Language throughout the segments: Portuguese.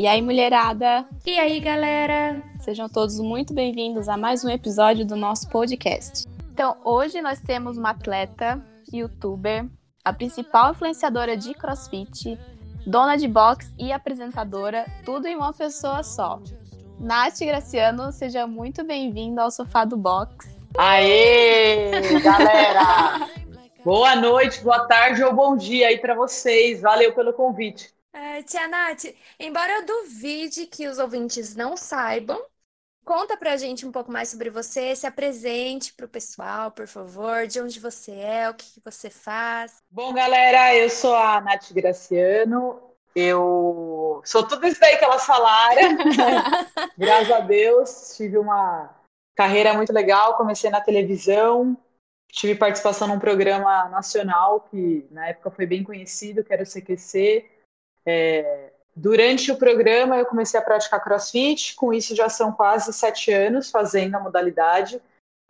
E aí, mulherada? E aí, galera? Sejam todos muito bem-vindos a mais um episódio do nosso podcast. Então, hoje nós temos uma atleta, youtuber, a principal influenciadora de crossfit, dona de box e apresentadora, tudo em uma pessoa só. Nath Graciano, seja muito bem-vinda ao Sofá do Box. Aê, galera! Boa noite, boa tarde ou bom dia aí para vocês. Valeu pelo convite. É, tia Nath, embora eu duvide que os ouvintes não saibam, conta pra gente um pouco mais sobre você, se apresente pro pessoal, por favor, de onde você é, o que, que você faz. Bom, galera, eu sou a Nath Graciano, eu sou tudo isso daí que elas falaram. Graças a Deus, tive uma carreira muito legal, comecei na televisão, tive participação num programa nacional que na época foi bem conhecido, que era o CQC, é, durante o programa, eu comecei a praticar crossfit, com isso já são quase sete anos fazendo a modalidade.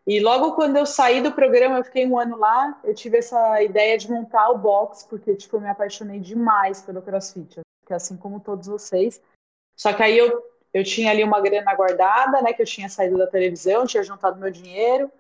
E logo quando eu saí do programa, eu fiquei um ano lá, eu tive essa ideia de montar o box, porque tipo, eu me apaixonei demais pelo crossfit, que assim como todos vocês. Só que aí eu, eu tinha ali uma grana guardada, né, que eu tinha saído da televisão, tinha juntado meu dinheiro,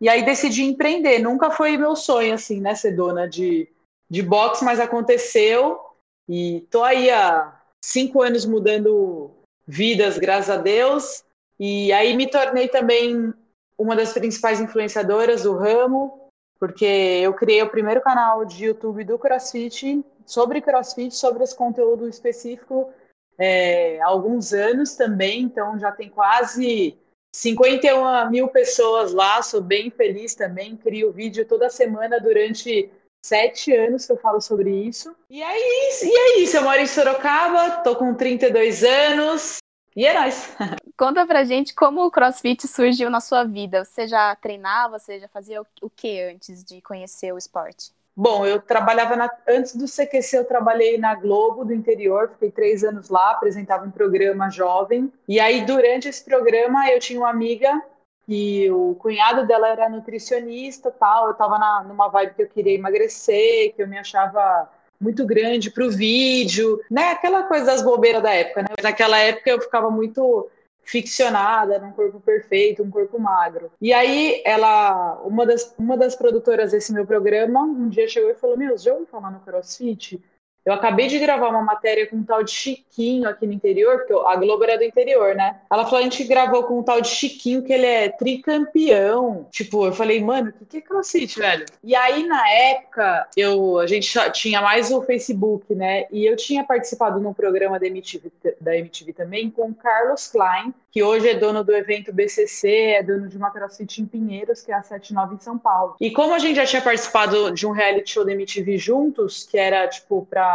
e aí decidi empreender. Nunca foi meu sonho, assim, né, ser dona de, de box, mas aconteceu. E tô aí há cinco anos mudando vidas, graças a Deus. E aí me tornei também uma das principais influenciadoras do ramo, porque eu criei o primeiro canal de YouTube do CrossFit sobre CrossFit, sobre esse conteúdo específico é, há alguns anos também, então já tem quase 51 mil pessoas lá, sou bem feliz também, crio vídeo toda semana durante sete anos que eu falo sobre isso. E é isso, e é isso. Eu moro em Sorocaba, tô com 32 anos. E é nóis. Conta pra gente como o CrossFit surgiu na sua vida. Você já treinava, você já fazia o que antes de conhecer o esporte? Bom, eu trabalhava na... antes do CQC, eu trabalhei na Globo do interior, fiquei três anos lá, apresentava um programa jovem. E aí, durante esse programa, eu tinha uma amiga que o cunhado dela era nutricionista tal. Eu tava na, numa vibe que eu queria emagrecer, que eu me achava muito grande pro vídeo, né? Aquela coisa das bobeiras da época, né? Naquela época eu ficava muito ficcionada num corpo perfeito, um corpo magro. E aí ela, uma das, uma das produtoras desse meu programa, um dia chegou e falou: "Meu, já ouviu falar no CrossFit?" Eu acabei de gravar uma matéria com um tal de Chiquinho aqui no interior, porque a Globo era do interior, né? Ela falou: a gente gravou com um tal de Chiquinho, que ele é tricampeão. Tipo, eu falei, mano, o que, que é crossfit, velho? E aí, na época, eu, a gente tinha mais o Facebook, né? E eu tinha participado num programa da MTV, da MTV também com o Carlos Klein, que hoje é dono do evento BCC, é dono de uma crossfit em Pinheiros, que é a 79 em São Paulo. E como a gente já tinha participado de um reality show da MTV juntos, que era, tipo, pra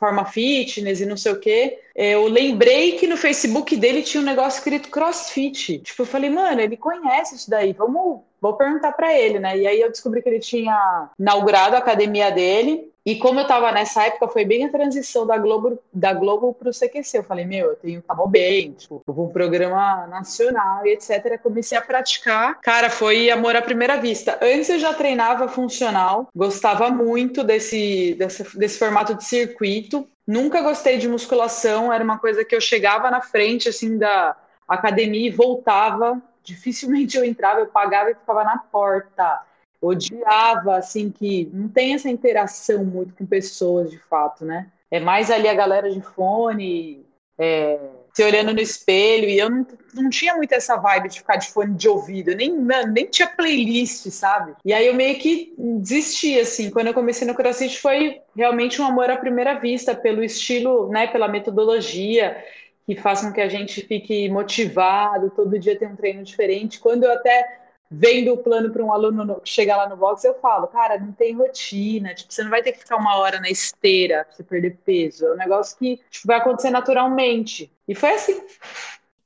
forma fitness e não sei o quê. Eu lembrei que no Facebook dele tinha um negócio escrito CrossFit. Tipo, eu falei, mano, ele conhece isso daí, vamos, vou perguntar para ele, né? E aí eu descobri que ele tinha inaugurado a academia dele e como eu tava nessa época, foi bem a transição da Globo, da Globo pro CQC. Eu falei, meu, eu tenho que bem, tipo, vou um programa nacional e etc. Comecei a praticar. Cara, foi amor à primeira vista. Antes eu já treinava funcional, gostava muito desse, desse, desse formato de circuito. Nunca gostei de musculação, era uma coisa que eu chegava na frente, assim, da academia e voltava. Dificilmente eu entrava, eu pagava e ficava na porta odiava, assim, que não tem essa interação muito com pessoas, de fato, né? É mais ali a galera de fone, é, se olhando no espelho, e eu não, não tinha muito essa vibe de ficar de fone de ouvido, nem, nem tinha playlist, sabe? E aí eu meio que desisti, assim, quando eu comecei no CrossFit foi realmente um amor à primeira vista, pelo estilo, né, pela metodologia, que faz com que a gente fique motivado, todo dia tem um treino diferente. Quando eu até vendo o plano para um aluno chegar lá no box, eu falo, cara, não tem rotina, tipo, você não vai ter que ficar uma hora na esteira para você perder peso. É um negócio que tipo, vai acontecer naturalmente. E foi assim.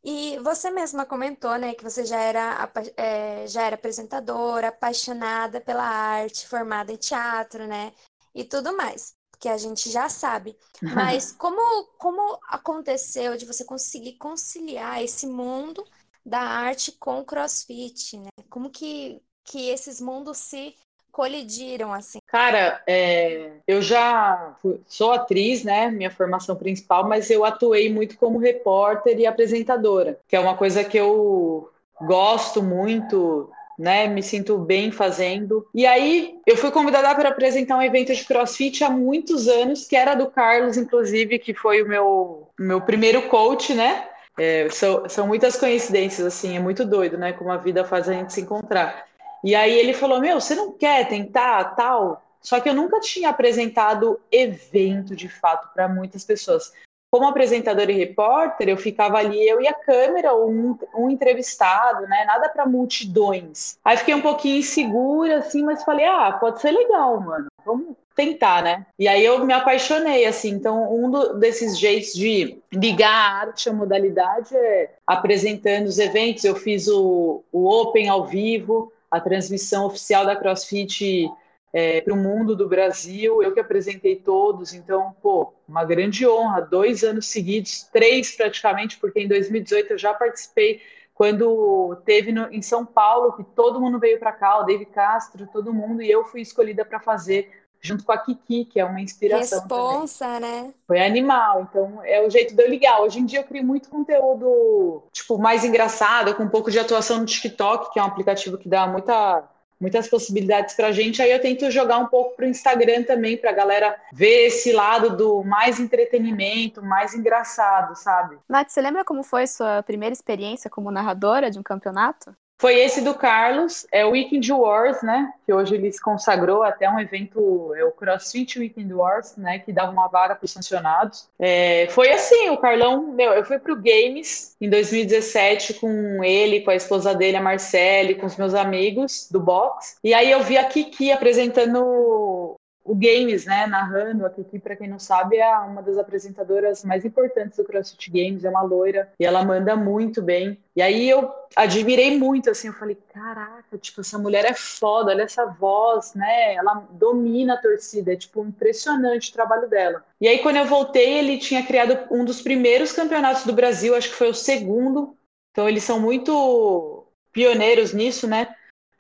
E você mesma comentou, né, que você já era, é, já era apresentadora, apaixonada pela arte, formada em teatro, né, e tudo mais, que a gente já sabe. Mas como, como aconteceu de você conseguir conciliar esse mundo da arte com crossfit, né? Como que, que esses mundos se colidiram, assim? Cara, é, eu já fui, sou atriz, né? Minha formação principal, mas eu atuei muito como repórter e apresentadora, que é uma coisa que eu gosto muito né? Me sinto bem fazendo. E aí eu fui convidada para apresentar um evento de CrossFit há muitos anos, que era do Carlos, inclusive, que foi o meu, meu primeiro coach, né? É, são, são muitas coincidências, assim, é muito doido, né? Como a vida faz a gente se encontrar. E aí ele falou: Meu, você não quer tentar tal? Só que eu nunca tinha apresentado evento de fato para muitas pessoas como apresentador e repórter, eu ficava ali, eu e a câmera, um, um entrevistado, né? Nada para multidões. Aí fiquei um pouquinho insegura, assim, mas falei, ah, pode ser legal, mano. Vamos tentar, né? E aí eu me apaixonei, assim. Então, um do, desses jeitos de ligar a arte à modalidade é apresentando os eventos. Eu fiz o, o Open ao vivo, a transmissão oficial da CrossFit é, para o mundo do Brasil, eu que apresentei todos, então, pô, uma grande honra, dois anos seguidos, três praticamente, porque em 2018 eu já participei quando teve no, em São Paulo, que todo mundo veio para cá, o David Castro, todo mundo, e eu fui escolhida para fazer junto com a Kiki, que é uma inspiração. Responsa, também. né? Foi animal, então é o jeito de eu ligar. Hoje em dia eu crio muito conteúdo, tipo, mais engraçado, com um pouco de atuação no TikTok, que é um aplicativo que dá muita muitas possibilidades para a gente. Aí eu tento jogar um pouco para o Instagram também, para a galera ver esse lado do mais entretenimento, mais engraçado, sabe? Nath, você lembra como foi sua primeira experiência como narradora de um campeonato? Foi esse do Carlos, é o Weekend Wars, né? Que hoje ele se consagrou até um evento, é o CrossFit Weekend Wars, né? Que dava uma vaga para os sancionados. É, foi assim, o Carlão, meu, eu fui pro Games em 2017 com ele, com a esposa dele, a Marcele, com os meus amigos do box. E aí eu vi a Kiki apresentando o Games, né, narrando, a Kiki, para quem não sabe, é uma das apresentadoras mais importantes do CrossFit Games, é uma loira, e ela manda muito bem. E aí eu admirei muito, assim, eu falei, caraca, tipo, essa mulher é foda, olha essa voz, né, ela domina a torcida, é, tipo, impressionante o trabalho dela. E aí, quando eu voltei, ele tinha criado um dos primeiros campeonatos do Brasil, acho que foi o segundo, então eles são muito pioneiros nisso, né,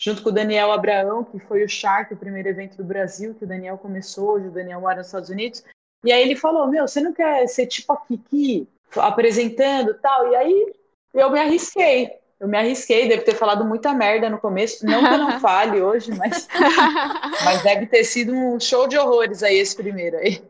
junto com o Daniel Abraão, que foi o Shark, o primeiro evento do Brasil, que o Daniel começou, hoje o Daniel mora nos Estados Unidos. E aí ele falou: Meu, você não quer ser tipo a Kiki, apresentando tal? E aí eu me arrisquei. Eu me arrisquei, devo ter falado muita merda no começo. Não que eu não fale hoje, mas, mas deve ter sido um show de horrores aí esse primeiro aí.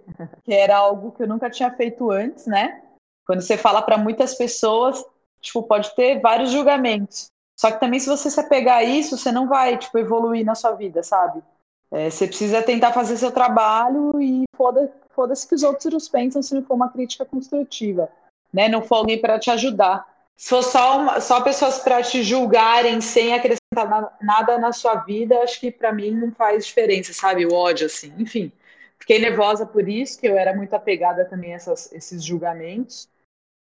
Que era algo que eu nunca tinha feito antes, né? Quando você fala para muitas pessoas, tipo, pode ter vários julgamentos. Só que também, se você se apegar a isso, você não vai, tipo, evoluir na sua vida, sabe? É, você precisa tentar fazer seu trabalho e foda-se foda que os outros pensam se não for uma crítica construtiva, né? Não for alguém para te ajudar. Se for só, uma, só pessoas para te julgarem sem acrescentar na, nada na sua vida, acho que para mim não faz diferença, sabe? O ódio, assim. Enfim, fiquei nervosa por isso, que eu era muito apegada também a essas, esses julgamentos.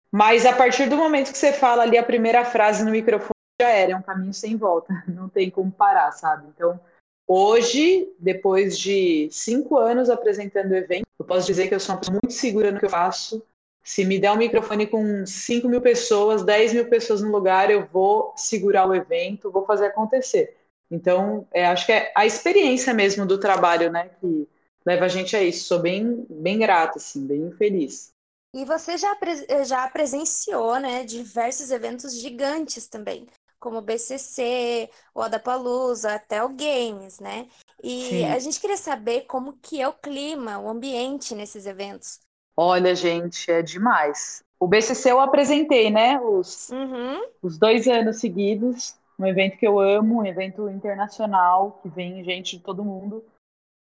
Mas a partir do momento que você fala ali a primeira frase no microfone, já era, é um caminho sem volta, não tem como parar, sabe? Então, hoje, depois de cinco anos apresentando o evento, eu posso dizer que eu sou uma pessoa muito segura no que eu faço. Se me der um microfone com 5 mil pessoas, 10 mil pessoas no lugar, eu vou segurar o evento, vou fazer acontecer. Então, é, acho que é a experiência mesmo do trabalho, né, que leva a gente a isso. Sou bem, bem grata, assim, bem feliz. E você já, já presenciou, né, diversos eventos gigantes também como o BCC, o Adapalooza, até o Games, né? E Sim. a gente queria saber como que é o clima, o ambiente nesses eventos. Olha, gente, é demais. O BCC eu apresentei, né? Os, uhum. os dois anos seguidos. Um evento que eu amo, um evento internacional, que vem gente de todo mundo.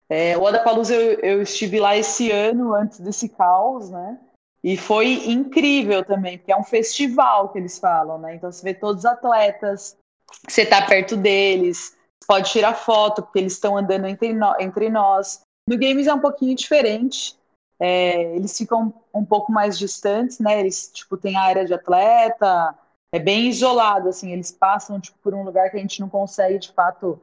É, o Adapalooza eu, eu estive lá esse ano, antes desse caos, né? E foi incrível também, porque é um festival que eles falam, né? Então você vê todos os atletas, você tá perto deles, pode tirar foto, porque eles estão andando entre, no, entre nós. No Games é um pouquinho diferente. É, eles ficam um pouco mais distantes, né? Eles, tipo, tem a área de atleta, é bem isolado, assim, eles passam, tipo, por um lugar que a gente não consegue, de fato,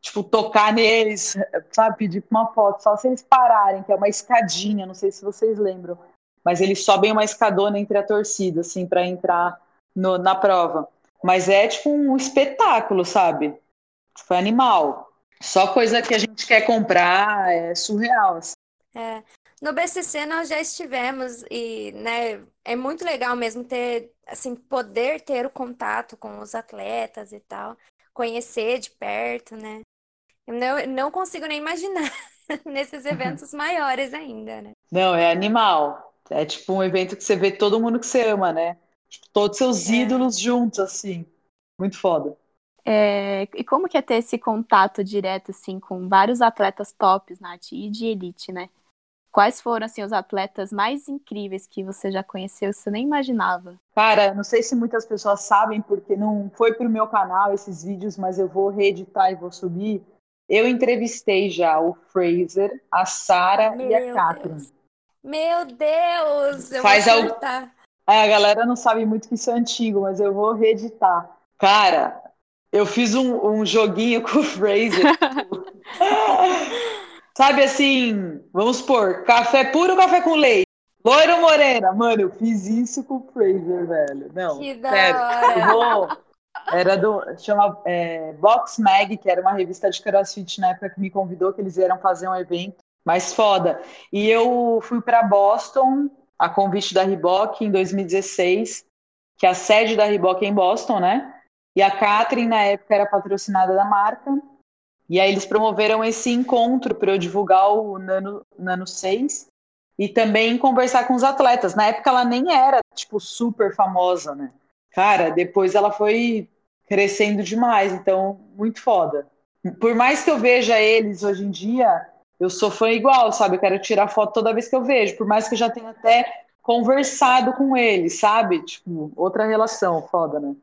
tipo, tocar neles, sabe, pedir uma foto, só se eles pararem, que é uma escadinha, não sei se vocês lembram, mas eles sobem uma escadona entre a torcida, assim, para entrar no, na prova. Mas é tipo um espetáculo, sabe? Foi animal. só coisa que a gente quer comprar, é surreal. Assim. É. No BCC nós já estivemos e, né, é muito legal mesmo ter, assim, poder ter o contato com os atletas e tal, conhecer de perto, né? Eu não, não consigo nem imaginar nesses eventos maiores ainda, né? Não, é animal. É tipo um evento que você vê todo mundo que você ama, né? Tipo, todos seus é. ídolos juntos, assim. Muito foda. É, e como que é ter esse contato direto, assim, com vários atletas tops, Nath, e de elite, né? Quais foram, assim, os atletas mais incríveis que você já conheceu, você nem imaginava? Cara, não sei se muitas pessoas sabem, porque não foi pro meu canal esses vídeos, mas eu vou reeditar e vou subir. Eu entrevistei já o Fraser, a Sara e a Catherine. Meu Deus! Eu Faz vou al... é, a galera não sabe muito que isso é antigo, mas eu vou reeditar. Cara, eu fiz um, um joguinho com o Fraser. Sabe assim, vamos supor, café puro ou café com leite? Loiro morena? Mano, eu fiz isso com o Fraser, velho. Não, que da sério. Hora. Vou... Era do. Chama é, Box Mag, que era uma revista de crossfit na época que me convidou, que eles vieram fazer um evento mais foda. E eu fui para Boston, a convite da Reebok, em 2016, que a sede da Reebok é em Boston, né? E a Catherine, na época, era patrocinada da marca. E aí eles promoveram esse encontro para eu divulgar o Nano, Nano 6 e também conversar com os atletas. Na época ela nem era, tipo, super famosa, né? Cara, depois ela foi crescendo demais, então, muito foda. Por mais que eu veja eles hoje em dia, eu sou fã igual, sabe? Eu quero tirar foto toda vez que eu vejo, por mais que eu já tenha até conversado com eles, sabe? Tipo, outra relação, foda, né?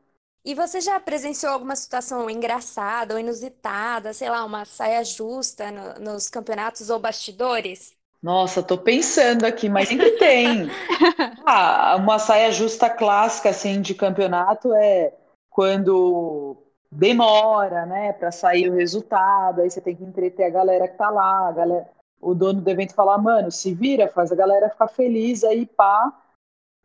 E você já presenciou alguma situação engraçada ou inusitada, sei lá, uma saia justa no, nos campeonatos ou bastidores? Nossa, tô pensando aqui, mas sempre tem. ah, uma saia justa clássica assim de campeonato é quando demora, né, para sair o resultado, aí você tem que entreter a galera que tá lá, galera, o dono do evento falar, mano, se vira, faz a galera ficar feliz aí, pá,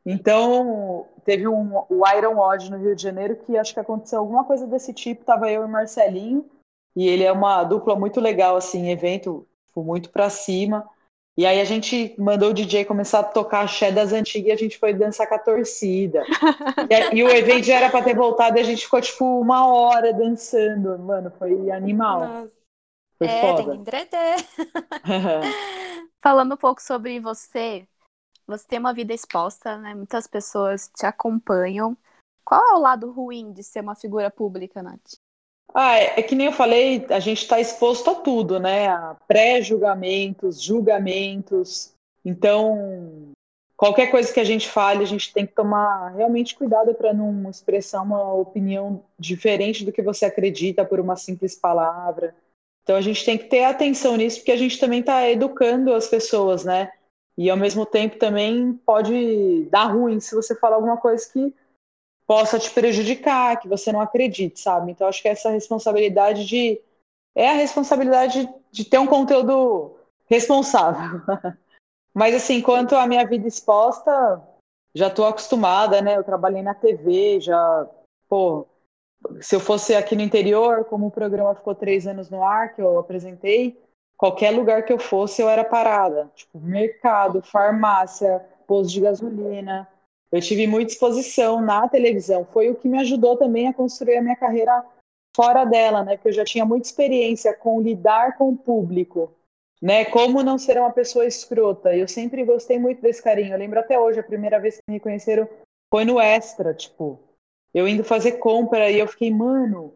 então, teve um, o Iron Odd no Rio de Janeiro que acho que aconteceu alguma coisa desse tipo. Tava eu e Marcelinho, e ele é uma dupla muito legal, assim, evento tipo, muito pra cima. E aí a gente mandou o DJ começar a tocar axé das antigas e a gente foi dançar com a torcida. e, e, o evento já era pra ter voltado e a gente ficou, tipo, uma hora dançando. Mano, foi animal. Nossa. Foi é, foda. tem que entreter. Falando um pouco sobre você, você tem uma vida exposta, né? Muitas pessoas te acompanham. Qual é o lado ruim de ser uma figura pública, Nath? Ah, é, é que nem eu falei, a gente está exposto a tudo, né? A pré-julgamentos, julgamentos. Então, qualquer coisa que a gente fale, a gente tem que tomar realmente cuidado para não expressar uma opinião diferente do que você acredita por uma simples palavra. Então, a gente tem que ter atenção nisso, porque a gente também está educando as pessoas, né? E ao mesmo tempo também pode dar ruim se você falar alguma coisa que possa te prejudicar, que você não acredite, sabe? Então acho que essa responsabilidade de é a responsabilidade de ter um conteúdo responsável. Mas assim, quanto à minha vida exposta, já estou acostumada, né? Eu trabalhei na TV, já, pô, se eu fosse aqui no interior, como o programa ficou três anos no ar, que eu apresentei, qualquer lugar que eu fosse, eu era parada. Tipo, mercado, farmácia, posto de gasolina. Eu tive muita exposição na televisão. Foi o que me ajudou também a construir a minha carreira fora dela, né? Porque eu já tinha muita experiência com lidar com o público, né? Como não ser uma pessoa escrota. Eu sempre gostei muito desse carinho. Eu lembro até hoje, a primeira vez que me conheceram foi no Extra, tipo, eu indo fazer compra e eu fiquei, mano,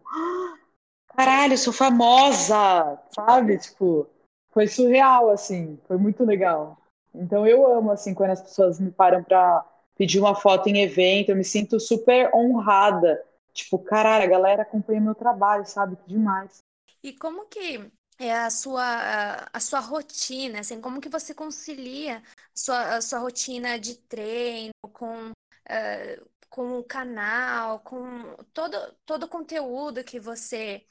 caralho, sou famosa, sabe? Tipo, foi surreal, assim, foi muito legal. Então eu amo, assim, quando as pessoas me param para pedir uma foto em evento, eu me sinto super honrada. Tipo, caralho, a galera acompanha meu trabalho, sabe? Que demais. E como que é a sua, a, sua rotina, assim, como que você concilia a sua, a sua rotina de treino com, uh, com o canal, com todo, todo o conteúdo que você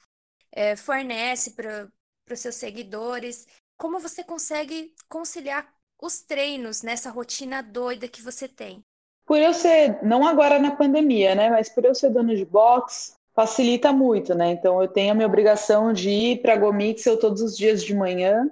uh, fornece para os seus seguidores? Como você consegue conciliar os treinos nessa rotina doida que você tem? Por eu ser, não agora na pandemia, né, mas por eu ser dona de box, facilita muito, né? Então eu tenho a minha obrigação de ir para a Gomixel todos os dias de manhã.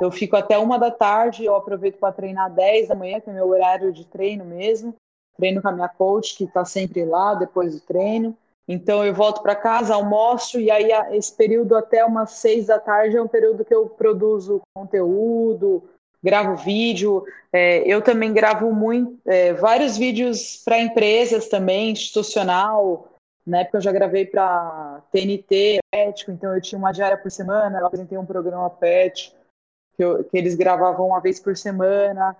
Eu fico até uma da tarde, eu aproveito para treinar 10 da manhã, que é meu horário de treino mesmo. Treino com a minha coach, que está sempre lá depois do treino. Então eu volto para casa, almoço, e aí esse período até umas seis da tarde é um período que eu produzo conteúdo, gravo vídeo. É, eu também gravo muito, é, vários vídeos para empresas também, institucional. Na época eu já gravei para TNT, ético, então eu tinha uma diária por semana, eu apresentei um programa PET, que, eu, que eles gravavam uma vez por semana.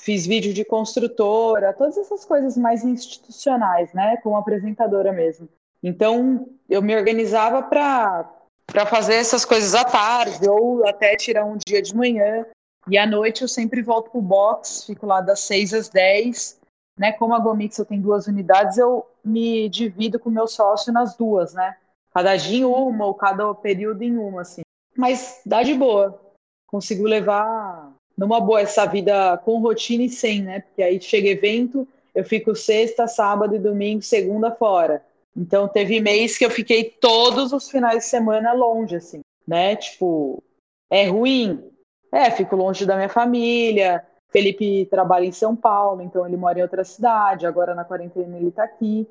Fiz vídeo de construtora, todas essas coisas mais institucionais, né? Como apresentadora mesmo. Então eu me organizava para para fazer essas coisas à tarde ou até tirar um dia de manhã e à noite eu sempre volto pro box, fico lá das 6 às 10. Né? Como a Gomix eu tenho duas unidades, eu me divido com o meu sócio nas duas, né? Cada dia em uma, ou cada período em uma, assim. Mas dá de boa. Consigo levar numa boa essa vida com rotina e sem, né? Porque aí chega evento, eu fico sexta, sábado e domingo, segunda fora. Então teve mês que eu fiquei todos os finais de semana longe, assim, né? Tipo, é ruim, é, fico longe da minha família. Felipe trabalha em São Paulo, então ele mora em outra cidade. Agora na quarentena ele tá aqui.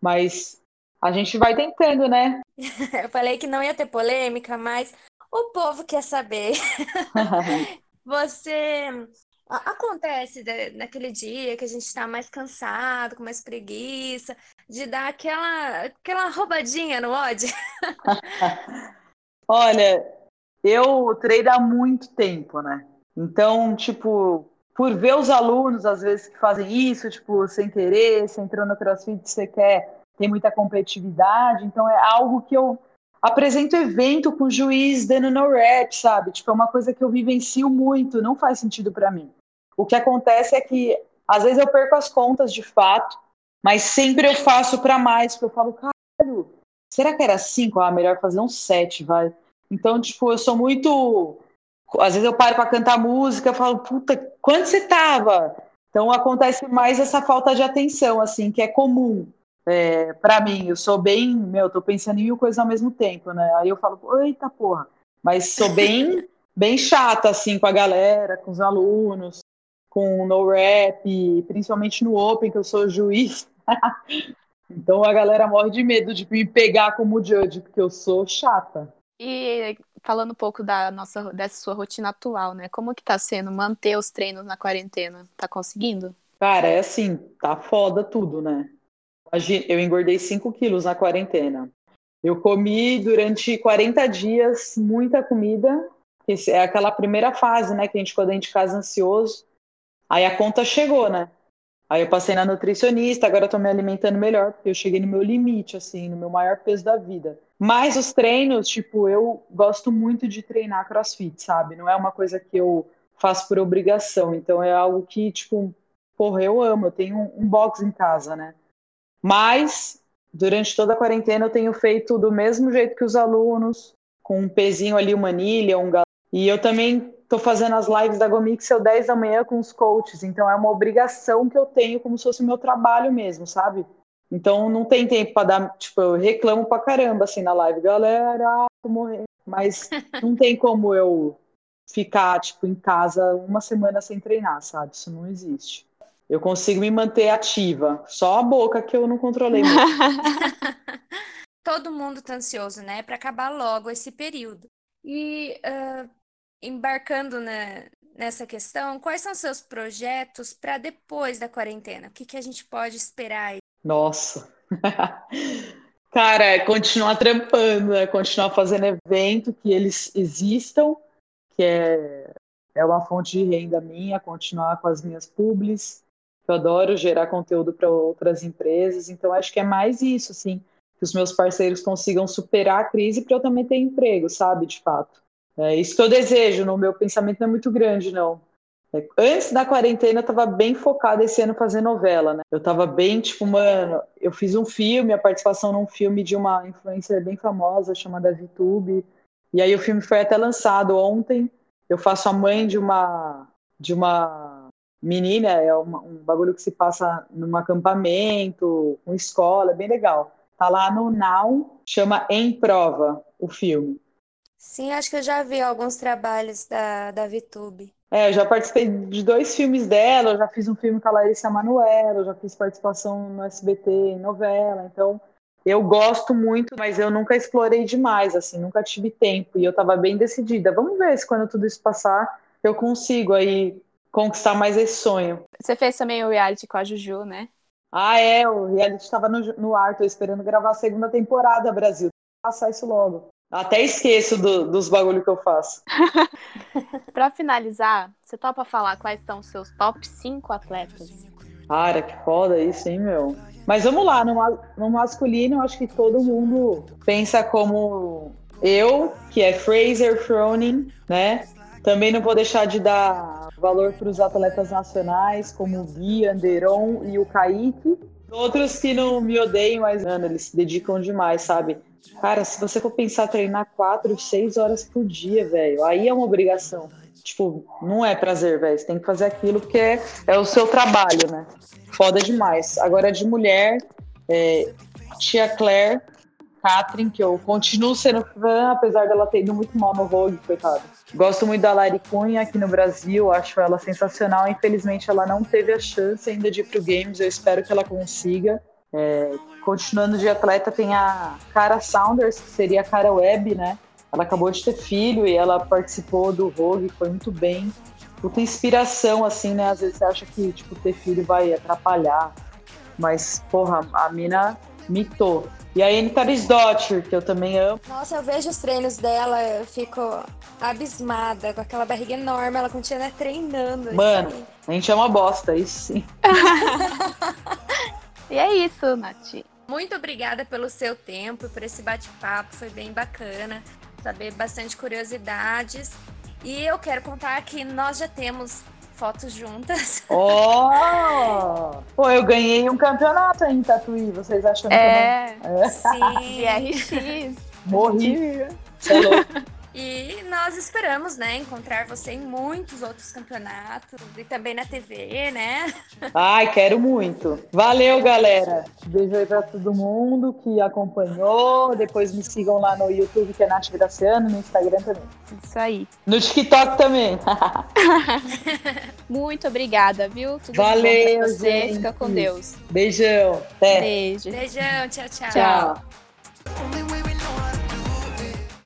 Mas a gente vai tentando, né? Eu falei que não ia ter polêmica, mas o povo quer saber. Você acontece naquele dia que a gente está mais cansado, com mais preguiça, de dar aquela aquela roubadinha no ódio? Olha, eu treino há muito tempo, né? Então, tipo, por ver os alunos, às vezes, que fazem isso, tipo, sem querer, você entrou no crossfit, você quer, tem muita competitividade, então é algo que eu apresento evento com o juiz dando no rap, sabe? Tipo, é uma coisa que eu vivencio muito, não faz sentido para mim. O que acontece é que, às vezes, eu perco as contas de fato, mas sempre eu faço para mais, porque eu falo, caralho, será que era cinco? Ah, melhor fazer um sete, vai. Então, tipo, eu sou muito. Às vezes eu paro para cantar música, falo, puta, quando você tava? Então acontece mais essa falta de atenção, assim, que é comum é, para mim. Eu sou bem, meu, tô pensando em mil coisas ao mesmo tempo, né? Aí eu falo, eita porra, mas sou bem, bem chata, assim, com a galera, com os alunos, com no rap, principalmente no Open, que eu sou juiz. então a galera morre de medo de me pegar como judge, porque eu sou chata. E falando um pouco da nossa, dessa sua rotina atual, né? Como que tá sendo manter os treinos na quarentena? Tá conseguindo? Cara, é assim, tá foda tudo, né? Eu engordei 5 quilos na quarentena. Eu comi durante 40 dias muita comida, que é aquela primeira fase, né? Que a gente, quando a gente casa ansioso, aí a conta chegou, né? Aí eu passei na nutricionista, agora eu tô me alimentando melhor, porque eu cheguei no meu limite, assim, no meu maior peso da vida. Mas os treinos, tipo, eu gosto muito de treinar crossfit, sabe? Não é uma coisa que eu faço por obrigação. Então é algo que, tipo, porra, eu amo. Eu tenho um, um box em casa, né? Mas durante toda a quarentena eu tenho feito do mesmo jeito que os alunos, com um pezinho ali, uma anilha, um gal... E eu também tô fazendo as lives da Gomixel 10 da manhã com os coaches. Então é uma obrigação que eu tenho como se fosse o meu trabalho mesmo, sabe? Então não tem tempo para dar, tipo, eu reclamo pra caramba assim na live, galera, tô morrendo, mas não tem como eu ficar tipo em casa uma semana sem treinar, sabe? Isso não existe. Eu consigo me manter ativa, só a boca que eu não controlei muito. Todo mundo tá ansioso, né, para acabar logo esse período. E uh, embarcando na, nessa questão, quais são seus projetos para depois da quarentena? O que, que a gente pode esperar aí? Nossa. Cara, é continuar trampando, é continuar fazendo evento, que eles existam, que é, é uma fonte de renda minha, continuar com as minhas publis. Eu adoro gerar conteúdo para outras empresas, então acho que é mais isso, assim, que os meus parceiros consigam superar a crise para eu também ter emprego, sabe, de fato. É isso que eu desejo, no meu pensamento não é muito grande, não. Antes da quarentena, eu tava bem focada esse ano fazer novela, né? Eu tava bem, tipo, mano, eu fiz um filme, a participação num filme de uma influencer bem famosa chamada VTube. E aí o filme foi até lançado ontem. Eu faço a mãe de uma de uma menina, é uma, um bagulho que se passa num acampamento, com escola, é bem legal. Tá lá no Now, chama Em Prova, o filme. Sim, acho que eu já vi alguns trabalhos da, da VTube. É, eu já participei de dois filmes dela, eu já fiz um filme com a Larissa Manoela, já fiz participação no SBT em novela, então eu gosto muito, mas eu nunca explorei demais, assim, nunca tive tempo, e eu tava bem decidida. Vamos ver se quando tudo isso passar, eu consigo aí conquistar mais esse sonho. Você fez também o reality com a Juju, né? Ah, é, o reality estava no, no ar, tô esperando gravar a segunda temporada, Brasil. Passar isso logo. Até esqueço do, dos bagulho que eu faço. para finalizar, você topa falar quais são os seus top 5 atletas? Cara, que foda isso, hein, meu? Mas vamos lá, no, no masculino, eu acho que todo mundo pensa como eu, que é Fraser Froning, né? Também não vou deixar de dar valor para os atletas nacionais, como o Gui, Anderon e o Kaique. Outros que não me odeiam, mas, mano, eles se dedicam demais, sabe? Cara, se você for pensar treinar quatro, seis horas por dia, velho, aí é uma obrigação. Tipo, não é prazer, velho. Você tem que fazer aquilo porque é, é, o seu trabalho, né? Foda demais. Agora, de mulher, é, Tia Claire, Catherine, que eu continuo sendo fã, apesar dela ter ido muito mal no Vogue, coitada. Gosto muito da Lari Cunha aqui no Brasil, acho ela sensacional. Infelizmente, ela não teve a chance ainda de ir pro Games, eu espero que ela consiga. É, continuando de atleta, tem a Cara Saunders, que seria a Cara Web, né? Ela acabou de ter filho e ela participou do Vogue, foi muito bem. Puta inspiração, assim, né? Às vezes você acha que, tipo, ter filho vai atrapalhar. Mas, porra, a mina mitou. E a Anne Dottir, que eu também amo. Nossa, eu vejo os treinos dela, eu fico abismada com aquela barriga enorme, ela continua treinando. Mano, assim. a gente é uma bosta, isso sim. E é isso, Nath. Muito obrigada pelo seu tempo, por esse bate-papo, foi bem bacana. Saber bastante curiosidades. E eu quero contar que nós já temos fotos juntas. Oh! Pô, eu ganhei um campeonato em Tatuí, vocês acham é, que não? É, sim, RX. Morri. Você é louco. E nós esperamos, né, encontrar você em muitos outros campeonatos e também na TV, né? Ai, quero muito. Valeu, galera. Beijo aí pra todo mundo que acompanhou. Depois me sigam lá no YouTube, que é Nath Graciano, no Instagram também. Isso aí. No TikTok também. muito obrigada, viu? Tudo Valeu, bom você. Gente. Fica com Deus. Beijão. Até. Beijo. Beijão. Tchau, tchau. Tchau.